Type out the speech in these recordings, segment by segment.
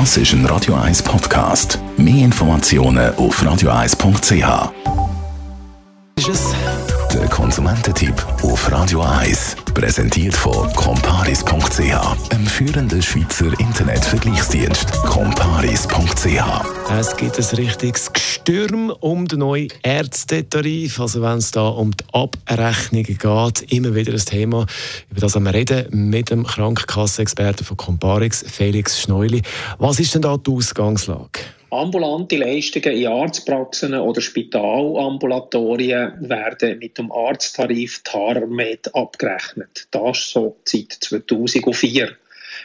Das ist ein Radio 1 Podcast. Mehr Informationen auf radio1.ch. Ist es der Konsumententipp auf Radio 1, präsentiert von comparis.ch, einem führenden Schweizer Internetvergleichsdienst. comparis.ch. Es gibt ein richtiges Gestürm um den neuen Ärztetarif. Also wenn es da um die Abrechnungen geht, immer wieder ein Thema. Über das wir reden mit dem Krankenkassenexperten von Comparix, Felix Schneuli. Was ist denn da die Ausgangslage? Ambulante Leistungen in Arztpraxen oder Spitalambulatorien werden mit dem Arzttarif TARMED abgerechnet. Das so seit 2004.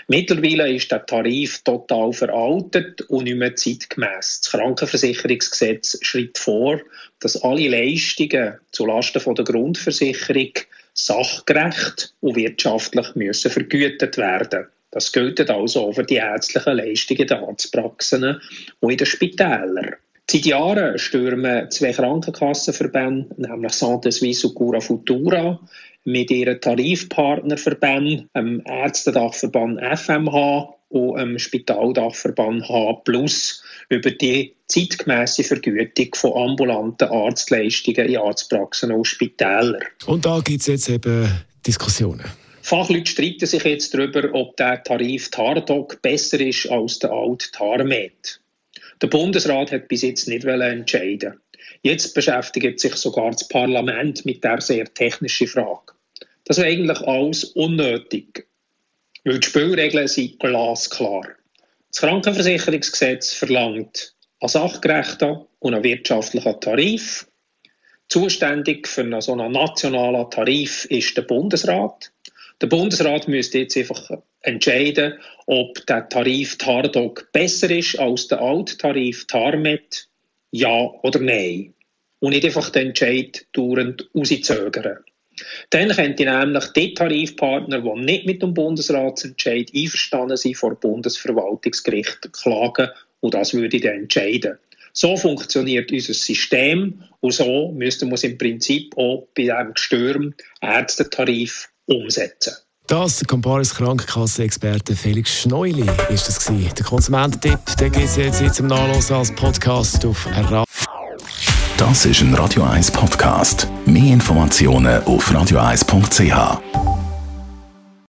Mittlerweile ist der Tarif total veraltet und nicht mehr zeitgemäß. Das Krankenversicherungsgesetz schreibt vor, dass alle Leistungen zulasten der Grundversicherung sachgerecht und wirtschaftlich müssen vergütet werden das gilt also auch für die ärztlichen Leistungen den Arztpraxen und in den Spitälern. Seit Jahren stürmen zwei Krankenkassenverbände, nämlich Santé Suisse und Cura Futura, mit ihren Tarifpartnerverbänden, dem Ärztedachverband FMH und dem Spitaldachverband H+, über die zeitgemäße Vergütung von ambulanten Arztleistungen in Arztpraxen und Spitälern. Und da gibt es jetzt eben Diskussionen. Fachleute streiten sich jetzt darüber, ob der Tarif TARDOC besser ist als der alte TARMED. Der Bundesrat hat bis jetzt nicht entscheiden. Jetzt beschäftigt sich sogar das Parlament mit der sehr technischen Frage. Das ist eigentlich alles unnötig, weil die Spielregeln sind glasklar. Das Krankenversicherungsgesetz verlangt einen sachgerechten und einen wirtschaftlichen Tarif. Zuständig für einen so einen nationalen Tarif ist der Bundesrat. Der Bundesrat müsste jetzt einfach entscheiden, ob der Tarif TARDOC besser ist als der alte Tarif TARMED, ja oder nein. Und nicht einfach den Entscheid dauernd rauszögern. Dann könnte nämlich die Tarifpartner, die nicht mit dem Bundesratsentscheid einverstanden sind, vor Bundesverwaltungsgericht klagen und das würde dann entscheiden. So funktioniert unser System und so müsste man es im Prinzip auch bei diesem Gestürm Ärztetarif umsetzen. Das, der Comparis Krankenkasse-Experte Felix Schneuli ist das gewesen. Der Konsumententipp, den gibt es jetzt, jetzt im Nachlassen als Podcast auf RA. Das ist ein Radio 1 Podcast. Mehr Informationen auf radio1.ch.